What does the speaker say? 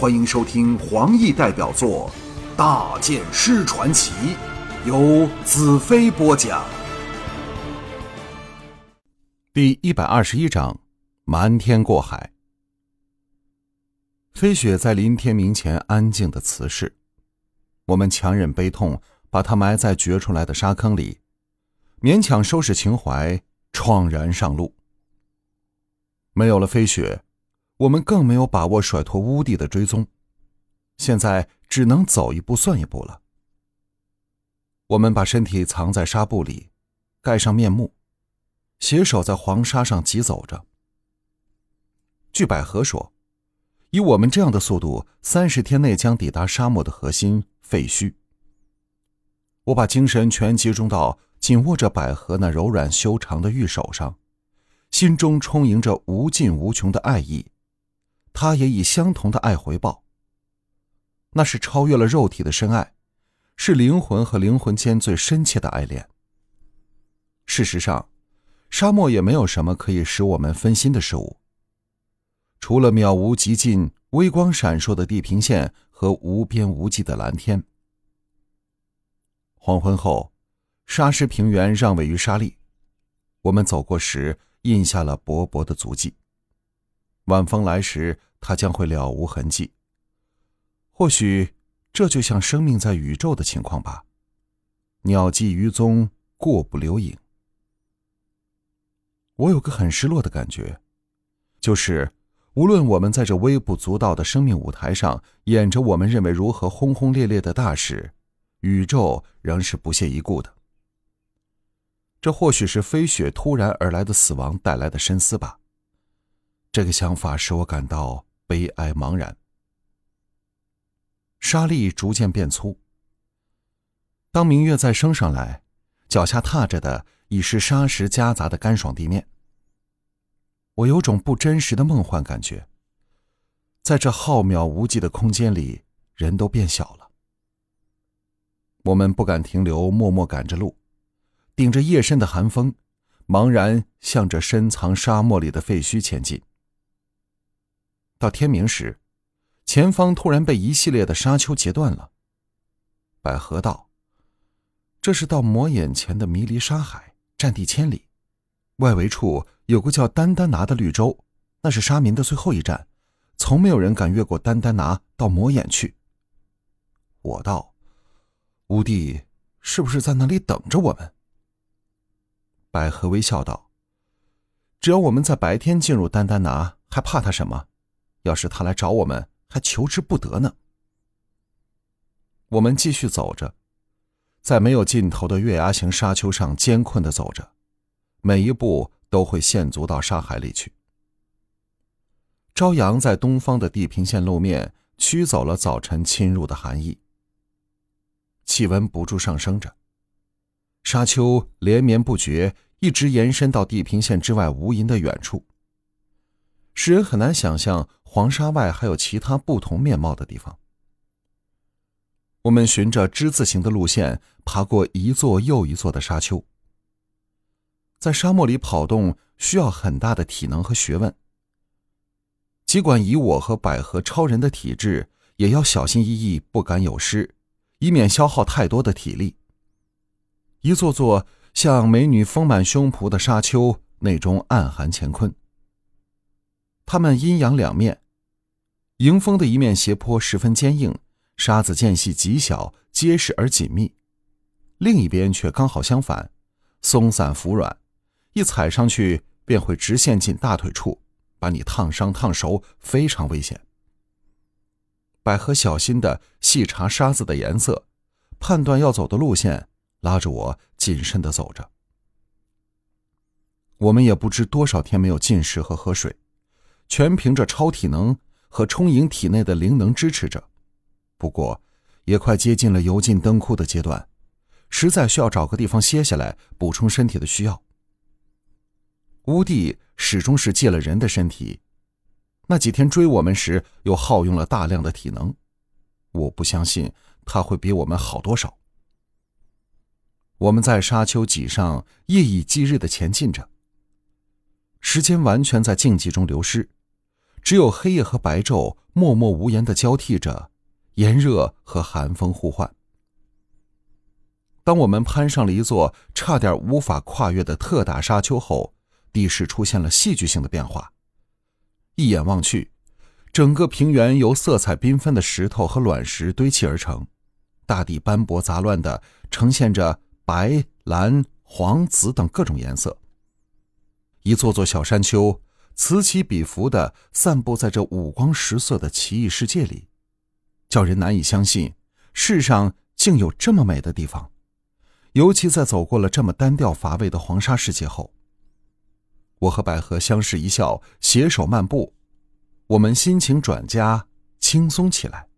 欢迎收听黄奕代表作《大剑师传奇》，由子飞播讲。第一百二十一章：瞒天过海。飞雪在林天明前安静的辞世，我们强忍悲痛，把她埋在掘出来的沙坑里，勉强收拾情怀，怆然上路。没有了飞雪。我们更没有把握甩脱乌帝的追踪，现在只能走一步算一步了。我们把身体藏在纱布里，盖上面目，携手在黄沙上疾走着。据百合说，以我们这样的速度，三十天内将抵达沙漠的核心废墟。我把精神全集中到紧握着百合那柔软修长的玉手上，心中充盈着无尽无穷的爱意。他也以相同的爱回报。那是超越了肉体的深爱，是灵魂和灵魂间最深切的爱恋。事实上，沙漠也没有什么可以使我们分心的事物，除了渺无极尽、微光闪烁的地平线和无边无际的蓝天。黄昏后，沙石平原让位于沙砾，我们走过时印下了薄薄的足迹。晚风来时，它将会了无痕迹。或许，这就像生命在宇宙的情况吧。鸟迹于踪，过不留影。我有个很失落的感觉，就是无论我们在这微不足道的生命舞台上演着我们认为如何轰轰烈烈的大事，宇宙仍是不屑一顾的。这或许是飞雪突然而来的死亡带来的深思吧。这个想法使我感到悲哀茫然。沙砾逐渐变粗。当明月再升上来，脚下踏着的已是沙石夹杂的干爽地面。我有种不真实的梦幻感觉。在这浩渺无际的空间里，人都变小了。我们不敢停留，默默赶着路，顶着夜深的寒风，茫然向着深藏沙漠里的废墟前进。到天明时，前方突然被一系列的沙丘截断了。百合道：“这是到魔眼前的迷离沙海，占地千里，外围处有个叫丹丹拿的绿洲，那是沙民的最后一站，从没有人敢越过丹丹拿到魔眼去。”我道：“乌帝是不是在那里等着我们？”百合微笑道：“只要我们在白天进入丹丹拿，还怕他什么？”要是他来找我们，还求之不得呢。我们继续走着，在没有尽头的月牙形沙丘上艰困的走着，每一步都会陷足到沙海里去。朝阳在东方的地平线路面驱走了早晨侵入的寒意，气温不住上升着，沙丘连绵不绝，一直延伸到地平线之外无垠的远处。使人很难想象黄沙外还有其他不同面貌的地方。我们循着之字形的路线爬过一座又一座的沙丘。在沙漠里跑动需要很大的体能和学问。尽管以我和百合超人的体质，也要小心翼翼，不敢有失，以免消耗太多的体力。一座座像美女丰满胸脯的沙丘，内中暗含乾坤。它们阴阳两面，迎风的一面斜坡十分坚硬，沙子间隙极小，结实而紧密；另一边却刚好相反，松散服软，一踩上去便会直线进大腿处，把你烫伤烫熟，非常危险。百合小心的细查沙子的颜色，判断要走的路线，拉着我谨慎的走着。我们也不知多少天没有进食和喝水。全凭着超体能和充盈体内的灵能支持着，不过也快接近了油尽灯枯的阶段，实在需要找个地方歇下来，补充身体的需要。乌帝始终是借了人的身体，那几天追我们时又耗用了大量的体能，我不相信他会比我们好多少。我们在沙丘脊上夜以继日的前进着，时间完全在静寂中流失。只有黑夜和白昼默默无言的交替着，炎热和寒风互换。当我们攀上了一座差点无法跨越的特大沙丘后，地势出现了戏剧性的变化。一眼望去，整个平原由色彩缤纷的石头和卵石堆砌而成，大地斑驳杂乱的呈现着白、蓝、黄、紫等各种颜色。一座座小山丘此起彼伏的散布在这五光十色的奇异世界里，叫人难以相信世上竟有这么美的地方。尤其在走过了这么单调乏味的黄沙世界后，我和百合相视一笑，携手漫步，我们心情转佳，轻松起来。